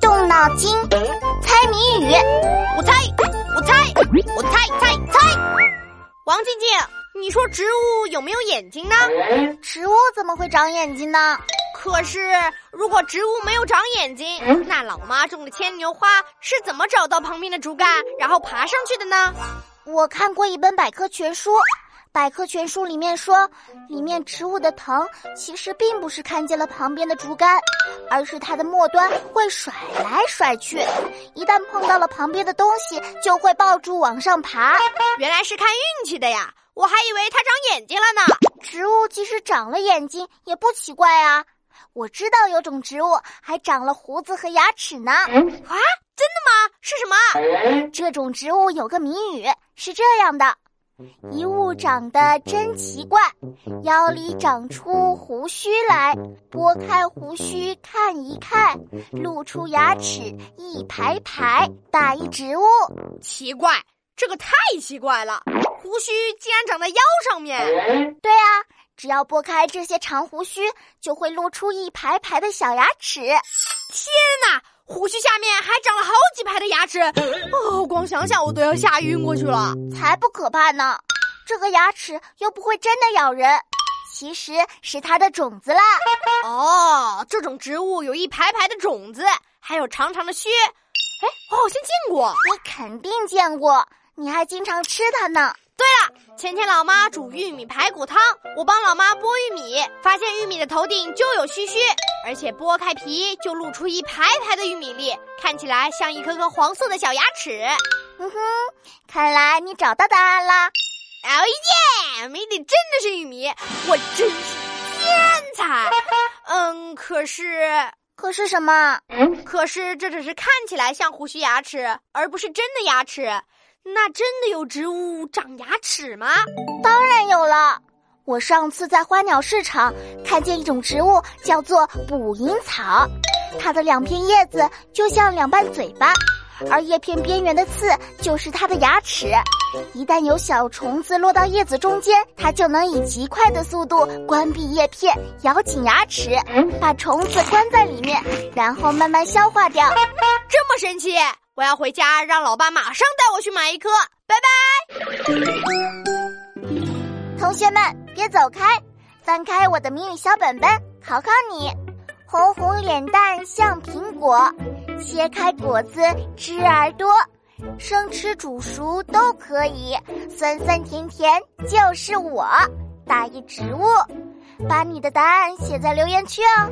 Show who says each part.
Speaker 1: 动脑筋，猜谜语。
Speaker 2: 我猜，我猜，我猜猜猜。王静静，你说植物有没有眼睛呢？
Speaker 1: 植物怎么会长眼睛呢？
Speaker 2: 可是，如果植物没有长眼睛，那老妈种的牵牛花是怎么找到旁边的竹竿，然后爬上去的呢？
Speaker 1: 我看过一本百科全书。百科全书里面说，里面植物的藤其实并不是看见了旁边的竹竿，而是它的末端会甩来甩去，一旦碰到了旁边的东西，就会抱住往上爬。
Speaker 2: 原来是看运气的呀！我还以为它长眼睛了呢。
Speaker 1: 植物即使长了眼睛也不奇怪啊！我知道有种植物还长了胡子和牙齿呢。啊，真
Speaker 2: 的吗？是什么？
Speaker 1: 这种植物有个谜语是这样的。一物长得真奇怪，腰里长出胡须来，拨开胡须看一看，露出牙齿一排排。打一植物，
Speaker 2: 奇怪，这个太奇怪了，胡须竟然长在腰上面。
Speaker 1: 对啊，只要拨开这些长胡须，就会露出一排排的小牙齿。
Speaker 2: 天哪！胡须下面还长了好几排的牙齿，哦，光想想我都要吓晕过去了。
Speaker 1: 才不可怕呢，这个牙齿又不会真的咬人，其实是它的种子啦。
Speaker 2: 哦，这种植物有一排排的种子，还有长长的须。哎，我好像见过。
Speaker 1: 你肯定见过，你还经常吃它呢。
Speaker 2: 前天老妈煮玉米排骨汤，我帮老妈剥玉米，发现玉米的头顶就有须须，而且剥开皮就露出一排排的玉米粒，看起来像一颗颗黄色的小牙齿。
Speaker 1: 哼哼，看来你找到答案啦！
Speaker 2: 哦耶，谜底真的是玉米，我真是天才。嗯，可是，
Speaker 1: 可是什么？
Speaker 2: 可是这只是看起来像胡须牙齿，而不是真的牙齿。那真的有植物长牙齿吗？
Speaker 1: 当然有了。我上次在花鸟市场看见一种植物，叫做捕蝇草，它的两片叶子就像两瓣嘴巴，而叶片边缘的刺就是它的牙齿。一旦有小虫子落到叶子中间，它就能以极快的速度关闭叶片，咬紧牙齿，把虫子关在里面，然后慢慢消化掉。
Speaker 2: 这么神奇！我要回家，让老爸马上带我去买一颗。拜拜，
Speaker 1: 同学们别走开，翻开我的谜语小本本，考考你：红红脸蛋像苹果，切开果子汁儿多，生吃煮熟都可以，酸酸甜甜就是我。打一植物，把你的答案写在留言区哦。